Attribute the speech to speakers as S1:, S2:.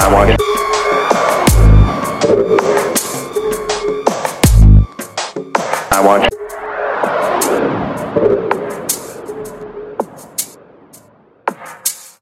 S1: I want chronic. I want